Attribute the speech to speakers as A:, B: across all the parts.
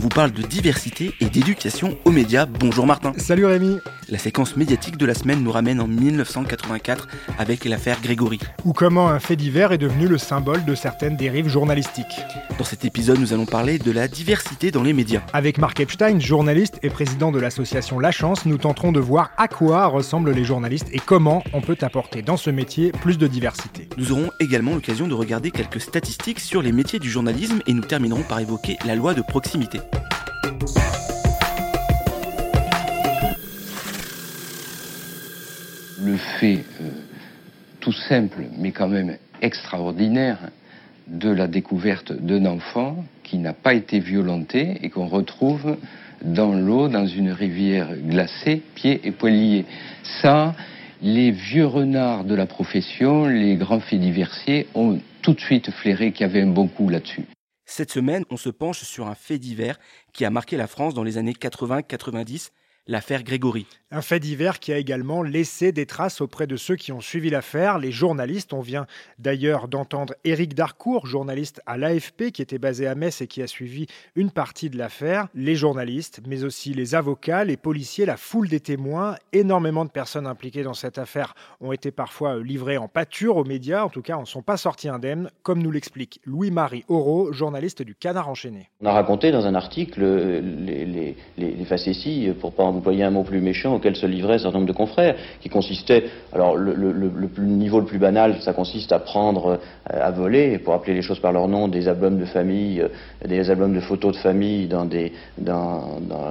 A: on vous parle de diversité et d'éducation aux médias. Bonjour Martin.
B: Salut Rémi.
A: La séquence médiatique de la semaine nous ramène en 1984 avec l'affaire Grégory.
B: Ou comment un fait divers est devenu le symbole de certaines dérives journalistiques.
A: Dans cet épisode, nous allons parler de la diversité dans les médias.
B: Avec Mark Epstein, journaliste et président de l'association La Chance, nous tenterons de voir à quoi ressemblent les journalistes et comment on peut apporter dans ce métier plus de diversité.
A: Nous aurons également l'occasion de regarder quelques statistiques sur les métiers du journalisme et nous terminerons par évoquer la loi de proximité.
C: Fait euh, tout simple, mais quand même extraordinaire, de la découverte d'un enfant qui n'a pas été violenté et qu'on retrouve dans l'eau, dans une rivière glacée, pieds et poings liés. Ça, les vieux renards de la profession, les grands faits diversiers, ont tout de suite flairé qu'il y avait un bon coup là-dessus.
A: Cette semaine, on se penche sur un fait divers qui a marqué la France dans les années 80-90, l'affaire Grégory.
B: Un fait divers qui a également laissé des traces auprès de ceux qui ont suivi l'affaire, les journalistes. On vient d'ailleurs d'entendre Éric Darcourt, journaliste à l'AFP qui était basé à Metz et qui a suivi une partie de l'affaire. Les journalistes, mais aussi les avocats, les policiers, la foule des témoins, énormément de personnes impliquées dans cette affaire ont été parfois livrées en pâture aux médias, en tout cas, ne sont pas sortis indemnes, comme nous l'explique Louis-Marie Auro, journaliste du Canard enchaîné.
D: On a raconté dans un article euh, les, les, les, les facéties, pour pas employer un mot plus méchant, auquel se livraient un certain nombre de confrères, qui consistait, alors le, niveau le plus banal, ça consiste à prendre, euh, à voler, pour appeler les choses par leur nom, des albums de famille, euh, des albums de photos de famille dans,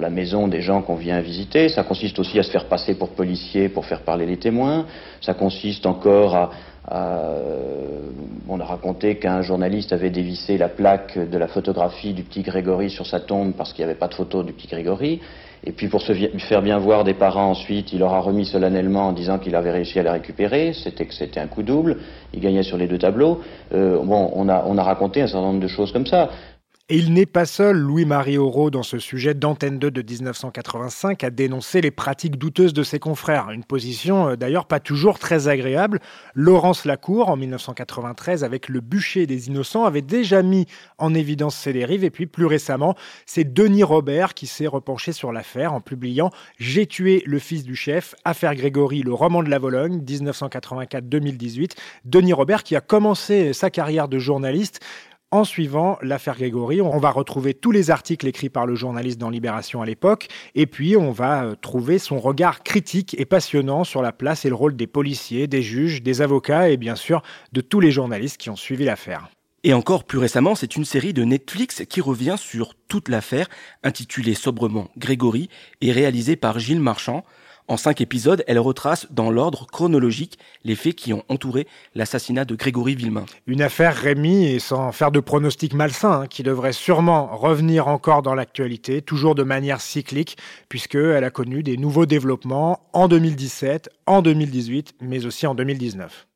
D: la maison des gens qu'on vient visiter. Ça consiste aussi à se faire passer pour policier pour faire parler les témoins. Ça consiste encore à, à, euh, on a raconté qu'un journaliste avait dévissé la plaque de la photographie du petit Grégory sur sa tombe parce qu'il n'y avait pas de photo du petit Grégory. Et puis pour se faire bien voir des parents ensuite, il leur a remis solennellement en disant qu'il avait réussi à la récupérer. C'était que c'était un coup double. Il gagnait sur les deux tableaux. Euh, bon, on a raconté un certain nombre de choses comme ça.
B: Et il n'est pas seul, Louis-Marie Auro, dans ce sujet d'Antenne 2 de 1985, à dénoncer les pratiques douteuses de ses confrères. Une position euh, d'ailleurs pas toujours très agréable. Laurence Lacour, en 1993, avec Le bûcher des innocents, avait déjà mis en évidence ces dérives. Et puis plus récemment, c'est Denis Robert qui s'est repenché sur l'affaire en publiant J'ai tué le fils du chef, Affaire Grégory, le roman de la Vologne, 1984-2018. Denis Robert qui a commencé sa carrière de journaliste en suivant l'affaire Grégory, on va retrouver tous les articles écrits par le journaliste dans Libération à l'époque, et puis on va euh, trouver son regard critique et passionnant sur la place et le rôle des policiers, des juges, des avocats et bien sûr de tous les journalistes qui ont suivi l'affaire.
A: Et encore plus récemment, c'est une série de Netflix qui revient sur toute l'affaire, intitulée sobrement Grégory et réalisée par Gilles Marchand. En cinq épisodes, elle retrace dans l'ordre chronologique les faits qui ont entouré l'assassinat de Grégory Villemain.
B: Une affaire Rémi, et sans faire de pronostic malsain, hein, qui devrait sûrement revenir encore dans l'actualité, toujours de manière cyclique, puisqu'elle a connu des nouveaux développements en 2017, en 2018, mais aussi en 2019.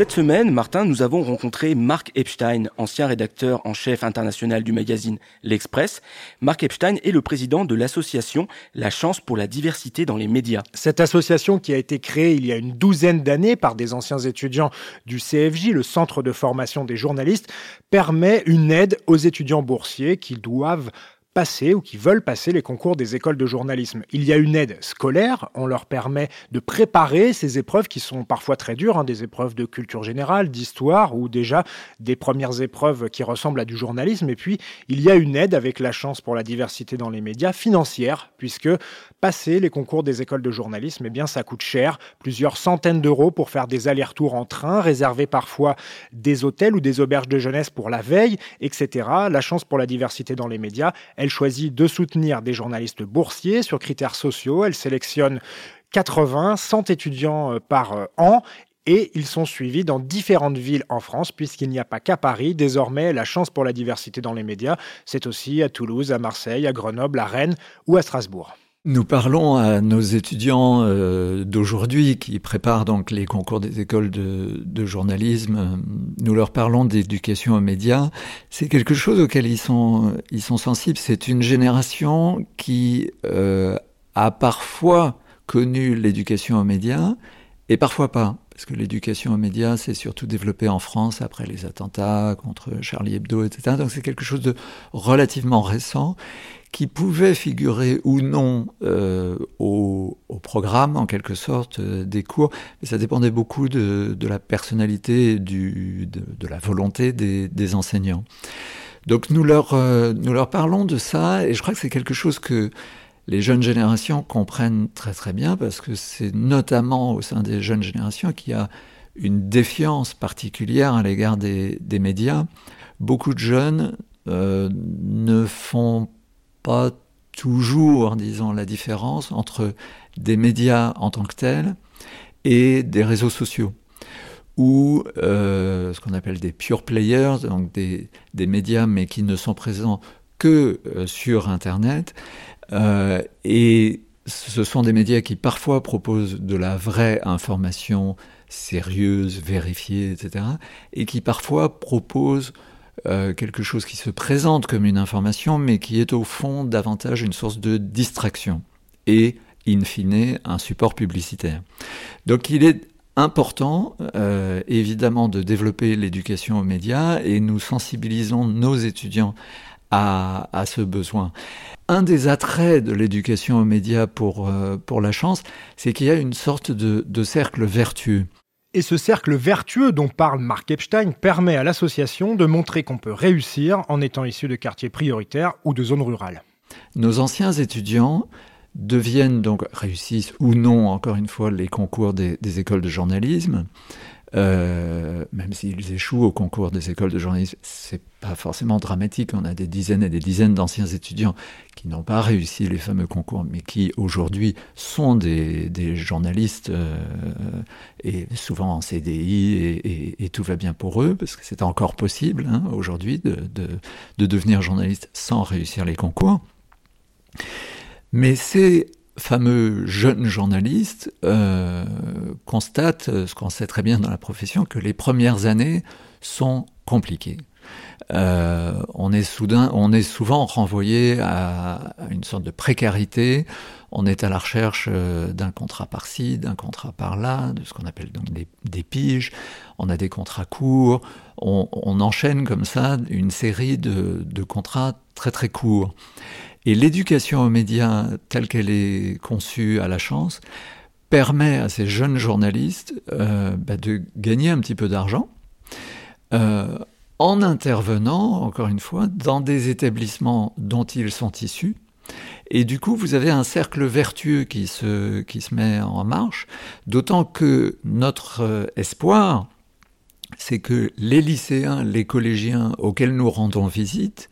A: Cette semaine, Martin, nous avons rencontré Mark Epstein, ancien rédacteur en chef international du magazine L'Express. Mark Epstein est le président de l'association La Chance pour la diversité dans les médias.
B: Cette association qui a été créée il y a une douzaine d'années par des anciens étudiants du CFJ, le Centre de formation des journalistes, permet une aide aux étudiants boursiers qui doivent passer ou qui veulent passer les concours des écoles de journalisme. Il y a une aide scolaire, on leur permet de préparer ces épreuves qui sont parfois très dures, hein, des épreuves de culture générale, d'histoire ou déjà des premières épreuves qui ressemblent à du journalisme. Et puis, il y a une aide avec la chance pour la diversité dans les médias financière, puisque passer les concours des écoles de journalisme, eh bien, ça coûte cher, plusieurs centaines d'euros pour faire des allers-retours en train, réserver parfois des hôtels ou des auberges de jeunesse pour la veille, etc. La chance pour la diversité dans les médias, elle choisit de soutenir des journalistes boursiers sur critères sociaux. Elle sélectionne 80, 100 étudiants euh, par euh, an et ils sont suivis dans différentes villes en France, puisqu'il n'y a pas qu'à Paris. Désormais, la chance pour la diversité dans les médias, c'est aussi à Toulouse, à Marseille, à Grenoble, à Rennes ou à Strasbourg.
E: Nous parlons à nos étudiants euh, d'aujourd'hui qui préparent donc les concours des écoles de, journalisme. Nous leur parlons d'éducation aux médias. C'est quelque chose auquel ils sont, ils sont sensibles. C'est une génération qui euh, a parfois connu l'éducation aux médias et parfois pas parce que l'éducation aux médias s'est surtout développée en France après les attentats contre Charlie Hebdo, etc. Donc c'est quelque chose de relativement récent qui pouvait figurer ou non euh, au, programme, en quelque sorte, euh, des cours, ça dépendait beaucoup de, la personnalité, du, de, la volonté des, enseignants. Donc nous leur, euh, nous leur parlons de ça, et je crois que c'est quelque chose que les jeunes générations comprennent très très bien parce que c'est notamment au sein des jeunes générations qu'il y a une défiance particulière à l'égard des, médias. Beaucoup de jeunes ne font pas toujours, disons, la différence entre des médias en tant que tels et des réseaux sociaux ou euh, ce qu'on appelle des pure players, donc des, médias mais qui ne sont présents que euh, sur Internet euh, et ce sont des médias qui parfois proposent de la vraie information sérieuse, vérifiée, etc. Et qui parfois proposent euh, quelque chose qui se présente comme une information, mais qui est au fond davantage une source de distraction et, in fine, un support publicitaire. Donc il est important, euh, évidemment, de développer l'éducation aux médias et nous sensibilisons nos étudiants à, ce besoin. Un des attraits de l'éducation aux médias pour, euh, la chance, c'est qu'il y a une sorte de cercle vertueux.
B: Et ce cercle vertueux dont parle Mark Epstein permet à l'association de montrer qu'on peut réussir en étant issu de quartiers prioritaires ou de zones rurales.
E: Nos anciens étudiants deviennent donc, réussissent ou non, encore une fois, les concours des, des écoles de journalisme. Euh, même s'ils échouent au concours des écoles de journalisme, c'est pas forcément dramatique. On a des dizaines et des dizaines d'anciens étudiants qui n'ont pas réussi les fameux concours, mais qui aujourd'hui sont des, journalistes euh, et souvent en CDI et, tout va bien pour eux parce que c'est encore possible hein, aujourd'hui de, de devenir journaliste sans réussir les concours. Mais c'est fameux jeune journaliste euh, constate, euh, ce qu'on sait très bien dans la profession, que les premières années sont compliquées. Euh, on est souvent renvoyé à, une sorte de précarité. On est à la recherche d'un contrat par-ci, d'un contrat par-là, de ce qu'on appelle donc des, piges. On a des contrats courts. On, enchaîne comme ça une série de contrats très très courts. Et l'éducation aux médias telle qu'elle est conçue à la chance permet à ces jeunes journalistes euh, bah, de gagner un petit peu d'argent euh, en intervenant, encore une fois, dans des établissements dont ils sont issus. Et du coup, vous avez un cercle vertueux qui se, qui se met en marche, d'autant que notre euh, espoir, c'est que les lycéens, les collégiens auxquels nous rendons visite,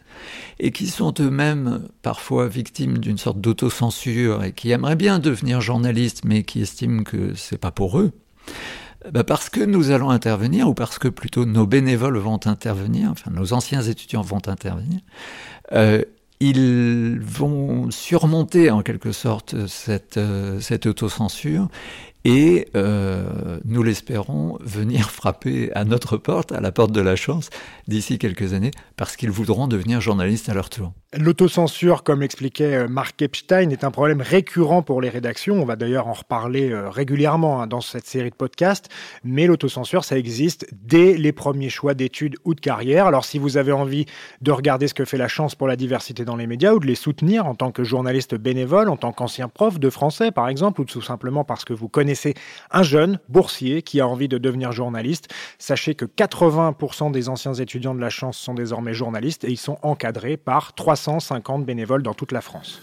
E: et qui sont eux-mêmes parfois victimes d'une sorte d'autocensure et qui aimeraient bien devenir journalistes mais qui estiment que c'est pas pour eux, bah parce que nous allons intervenir ou parce que plutôt nos bénévoles vont intervenir, enfin nos anciens étudiants vont intervenir, euh, ils vont surmonter en quelque sorte cette, euh, cette autocensure et euh, nous l'espérons venir frapper à notre porte, à la porte de la chance, d'ici quelques années, parce qu'ils voudront devenir journalistes à leur tour.
B: L'autocensure, comme l'expliquait euh, Mark Epstein, est un problème récurrent pour les rédactions. On va d'ailleurs en reparler euh, régulièrement hein, dans cette série de podcasts. Mais l'autocensure, ça existe dès les premiers choix d'études ou de carrière. Alors si vous avez envie de regarder ce que fait la chance pour la diversité dans les médias ou de les soutenir en tant que journaliste bénévole, en tant qu'ancien prof de français par exemple, ou tout simplement parce que vous connaissez un jeune boursier qui a envie de devenir journaliste, sachez que 80% des anciens étudiants de la chance sont désormais journalistes et ils sont encadrés par 300 350 bénévoles dans toute la France.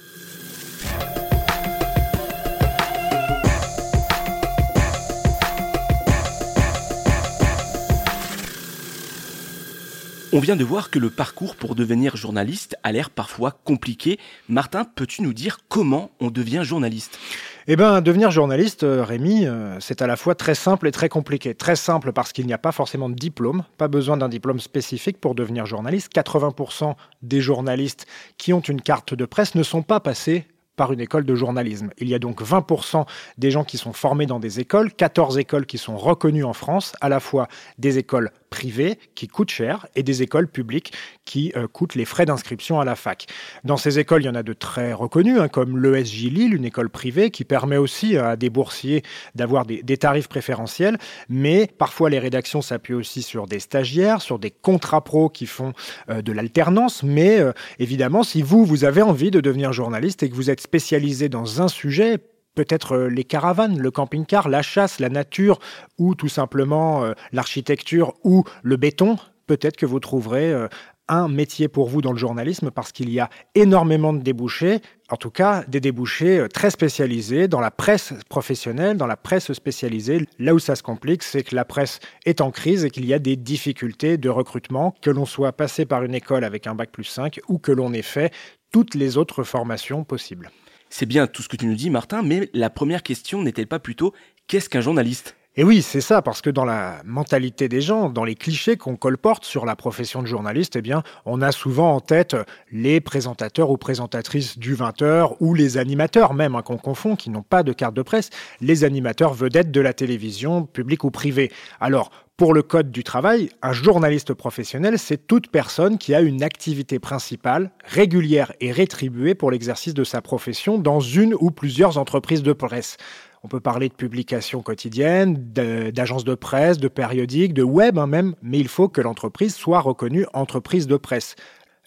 A: On vient de voir que le parcours pour devenir journaliste a l'air parfois compliqué. Martin, peux-tu nous dire comment on devient journaliste?
B: Eh bien, devenir journaliste, euh, Rémi, euh, c'est à la fois très simple et très compliqué. Très simple parce qu'il n'y a pas forcément de diplôme, pas besoin d'un diplôme spécifique pour devenir journaliste. 80% des journalistes qui ont une carte de presse ne sont pas passés par une école de journalisme. Il y a donc 20% des gens qui sont formés dans des écoles, 14 écoles qui sont reconnues en France, à la fois des écoles privées qui coûtent cher et des écoles publiques qui euh, coûtent les frais d'inscription à la fac. Dans ces écoles, il y en a de très reconnues, hein, comme l'ESJ Lille, une école privée qui permet aussi à des boursiers d'avoir des, tarifs préférentiels, mais parfois les rédactions s'appuient aussi sur des stagiaires, sur des contrats pro qui font euh, de l'alternance, mais euh, évidemment, si vous, vous avez envie de devenir journaliste et que vous êtes spécialisé dans un sujet, peut-être les caravanes, le camping-car, la chasse, la nature, ou tout simplement l'architecture ou le béton, peut-être que vous trouverez un métier pour vous dans le journalisme parce qu'il y a énormément de débouchés, en tout cas des débouchés euh, très spécialisés dans la presse professionnelle, dans la presse spécialisée. Là où ça se complique, c'est que la presse est en crise et qu'il y a des difficultés de recrutement, que l'on soit passé par une école avec un bac plus 5 ou que l'on ait fait toutes les autres formations possibles.
A: C'est bien tout ce que tu nous dis, Martin, mais la première question n'est-elle pas plutôt qu'est-ce qu'un journaliste?
B: Et oui, c'est ça, parce que dans la mentalité des gens, dans les clichés qu'on colporte sur la profession de journaliste, eh bien, on a souvent en tête les présentateurs ou présentatrices du 20h ou les animateurs même, hein, qu'on confond, qui n'ont pas de carte de presse, les animateurs vedettes de la télévision, publique ou privée. Alors, pour le Code du travail, un journaliste professionnel, c'est toute personne qui a une activité principale, régulière et rétribuée pour l'exercice de sa profession dans une ou plusieurs entreprises de presse. On peut parler de publications quotidiennes, d'agences de presse, de périodiques, de web hein, même, mais il faut que l'entreprise soit reconnue entreprise de presse.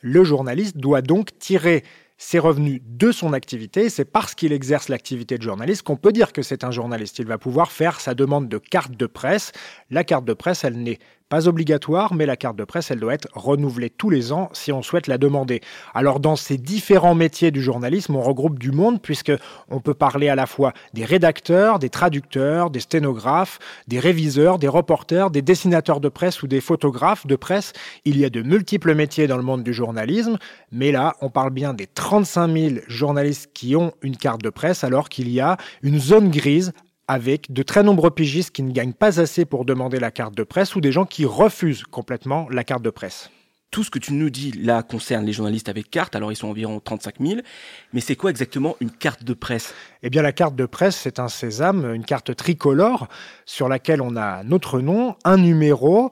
B: Le journaliste doit donc tirer ses revenus de son activité. C'est parce qu'il exerce l'activité de journaliste qu'on peut dire que c'est un journaliste. Il va pouvoir faire sa demande de carte de presse. La carte de presse, elle n'est pas obligatoire, mais la carte de presse, elle doit être renouvelée tous les ans si on souhaite la demander. Alors dans ces différents métiers du journalisme, on regroupe du monde puisque on peut parler à la fois des rédacteurs, des traducteurs, des sténographes, des réviseurs, des reporters, des dessinateurs de presse ou des photographes de presse. Il y a de multiples métiers dans le monde du journalisme, mais là, on parle bien des 35 000 journalistes qui ont une carte de presse alors qu'il y a une zone grise avec de très nombreux pigistes qui ne gagnent pas assez pour demander la carte de presse ou des gens qui refusent complètement la carte de presse.
A: Tout ce que tu nous dis là concerne les journalistes avec carte, alors ils sont environ 35 000, mais c'est quoi exactement une carte de presse?
B: Eh bien la carte de presse, c'est un sésame, une carte tricolore sur laquelle on a notre nom, un numéro,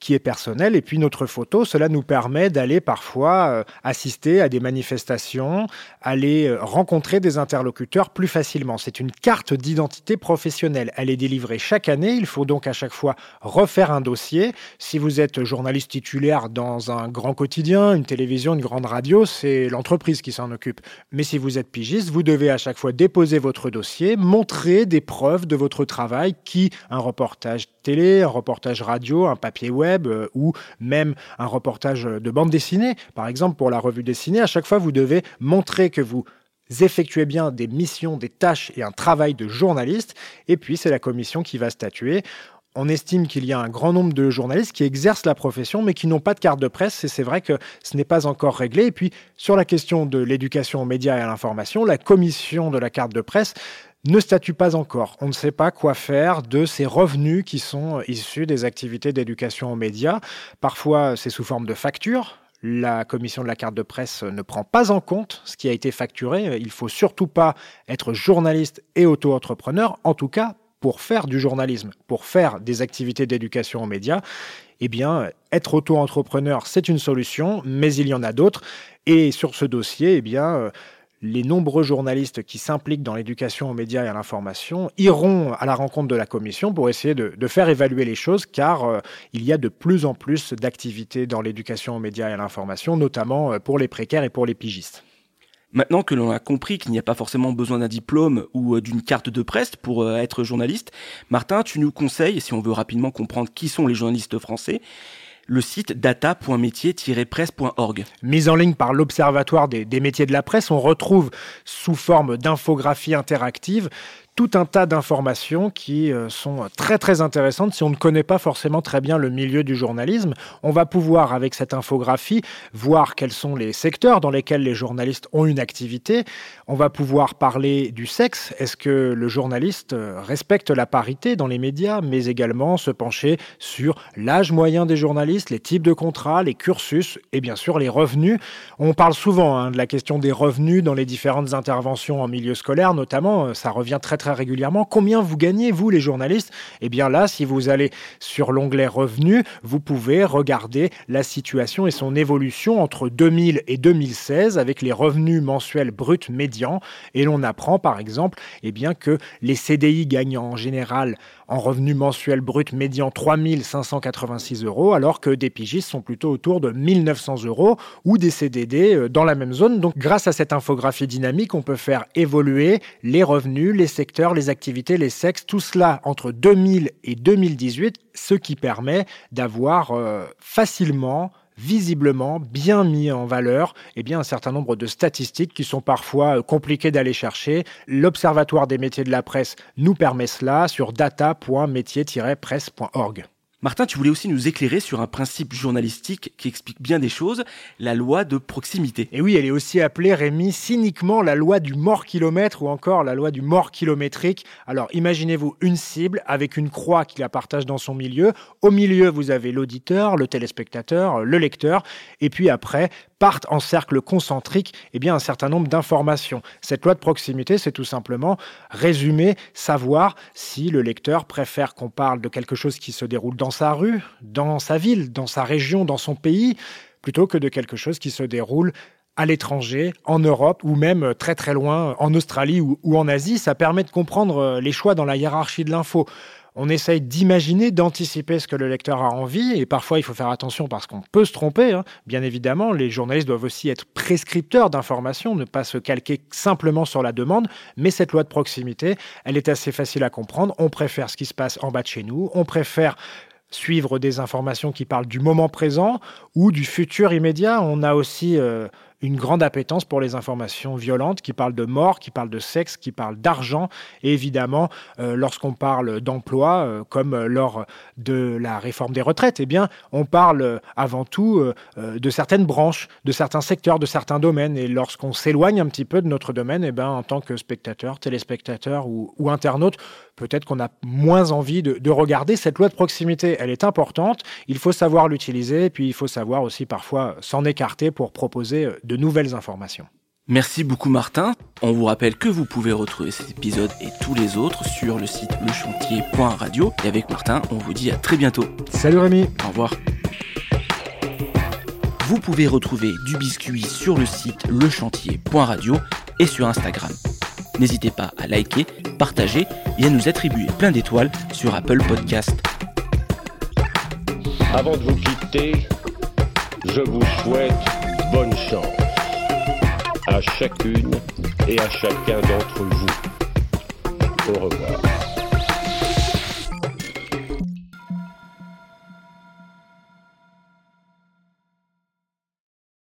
B: qui est personnel. Et puis notre photo, cela nous permet d'aller parfois euh, assister à des manifestations, aller euh, rencontrer des interlocuteurs plus facilement. C'est une carte d'identité professionnelle. Elle est délivrée chaque année. Il faut donc à chaque fois refaire un dossier. Si vous êtes journaliste titulaire dans un grand quotidien, une télévision, une grande radio, c'est l'entreprise qui s'en occupe. Mais si vous êtes pigiste, vous devez à chaque fois déposer votre dossier, montrer des preuves de votre travail qui, un reportage télé, un reportage radio, un papier web, euh, ou même un reportage de bande dessinée. Par exemple, pour la revue dessinée, à chaque fois, vous devez montrer que vous effectuez bien des missions, des tâches et un travail de journaliste. Et puis, c'est la commission qui va statuer. On estime qu'il y a un grand nombre de journalistes qui exercent la profession mais qui n'ont pas de carte de presse et c'est vrai que ce n'est pas encore réglé. Et puis sur la question de l'éducation aux médias et à l'information, la commission de la carte de presse ne statue pas encore. On ne sait pas quoi faire de ces revenus qui sont issus des activités d'éducation aux médias. Parfois, c'est sous forme de factures. La commission de la carte de presse ne prend pas en compte ce qui a été facturé. Il faut surtout pas être journaliste et auto-entrepreneur, en tout cas pour faire du journalisme, pour faire des activités d'éducation aux médias. Eh bien, être auto-entrepreneur, c'est une solution, mais il y en a d'autres. Et sur ce dossier, eh bien, les nombreux journalistes qui s'impliquent dans l'éducation aux médias et à l'information iront à la rencontre de la commission pour essayer de, faire évaluer les choses, car euh, il y a de plus en plus d'activités dans l'éducation aux médias et à l'information, notamment euh, pour les précaires et pour les pigistes.
A: Maintenant que l'on a compris qu'il n'y a pas forcément besoin d'un diplôme ou euh, d'une carte de presse pour être journaliste, Martin, tu nous conseilles, si on veut rapidement comprendre qui sont les journalistes français, le site data.métier-presse.org.
B: Mise en ligne par l'Observatoire des, des métiers de la presse, on retrouve sous forme d'infographie interactive tout un tas d'informations qui euh, sont très très intéressantes si on ne connaît pas forcément très bien le milieu du journalisme. On va pouvoir, avec cette infographie, voir quels sont les secteurs dans lesquels les journalistes ont une activité. On va pouvoir parler du sexe. Est-ce que le journaliste euh, respecte la parité dans les médias, mais également se pencher sur l'âge moyen des journalistes, les types de contrats, les cursus et bien sûr les revenus? On parle souvent hein, de la question des revenus dans les différentes interventions en milieu scolaire, notamment. Ça revient très très régulièrement. Combien vous gagnez, vous, les journalistes? Eh bien là, si vous allez sur l'onglet revenus, vous pouvez regarder la situation et son évolution entre 2000 et 2016 avec les revenus mensuels bruts médians. Et l'on apprend, par exemple, eh bien, que les CDI gagnent en général en revenus mensuels bruts médian 3586 euros, alors que des pigistes sont plutôt autour de 1900 euros ou des CDD euh, dans la même zone. Donc, grâce à cette infographie dynamique, on peut faire évoluer les revenus, les secteurs, les activités, les sexes, tout cela entre 2000 et 2018, ce qui permet d'avoir euh, facilement visiblement bien mis en valeur eh bien, un certain nombre de statistiques qui sont parfois euh, compliquées d'aller chercher. L'Observatoire des métiers de la presse nous permet cela sur data.métier-presse.org.
A: Martin, tu voulais aussi nous éclairer sur un principe journalistique qui explique bien des choses, la loi de proximité.
B: Et oui, elle est aussi appelée, Rémi, cyniquement la loi du mort-kilomètre ou encore la loi du mort kilométrique. Alors imaginez-vous une cible avec une croix qui la partage dans son milieu. Au milieu, vous avez l'auditeur, le téléspectateur, le lecteur. Et puis après, partent en cercle concentrique eh bien, un certain nombre d'informations. Cette loi de proximité, c'est tout simplement résumer, savoir si le lecteur préfère qu'on parle de quelque chose qui se déroule dans sa rue, dans sa ville, dans sa région, dans son pays, plutôt que de quelque chose qui se déroule à l'étranger, en Europe ou même très très loin, en Australie ou, ou en Asie. Ça permet de comprendre les choix dans la hiérarchie de l'info on essaye d'imaginer, d'anticiper ce que le lecteur a envie, et parfois il faut faire attention parce qu'on peut se tromper. Hein. Bien évidemment, les journalistes doivent aussi être prescripteurs d'informations, ne pas se calquer simplement sur la demande, mais cette loi de proximité, elle est assez facile à comprendre. On préfère ce qui se passe en bas de chez nous, on préfère suivre des informations qui parlent du moment présent ou du futur immédiat. On a aussi euh, une grande appétence pour les informations violentes qui parlent de mort, qui parlent de sexe, qui parlent d'argent. Et évidemment, euh, lorsqu'on parle d'emploi, euh, comme lors de la réforme des retraites, eh bien, on parle avant tout de certaines branches, de certains secteurs, de certains domaines. Et lorsqu'on s'éloigne un petit peu de notre domaine, eh bien, en tant que spectateur, téléspectateur ou, ou internaute, peut-être qu'on a moins envie de, de regarder cette loi de proximité. Elle est importante, il faut savoir l'utiliser, et puis il faut savoir aussi parfois s'en écarter pour proposer de nouvelles informations.
A: Merci beaucoup Martin. On vous rappelle que vous pouvez retrouver cet épisode et tous les autres sur le site lechantier.radio. Et avec Martin, on vous dit à très bientôt.
B: Salut Rémi.
A: Au revoir. Vous pouvez retrouver du biscuit sur le site lechantier.radio et sur Instagram. N'hésitez pas à liker, partager et à nous attribuer plein d'étoiles sur Apple Podcast.
F: Avant de vous quitter, je vous souhaite bonne chance à chacune et à chacun d'entre vous. Au revoir.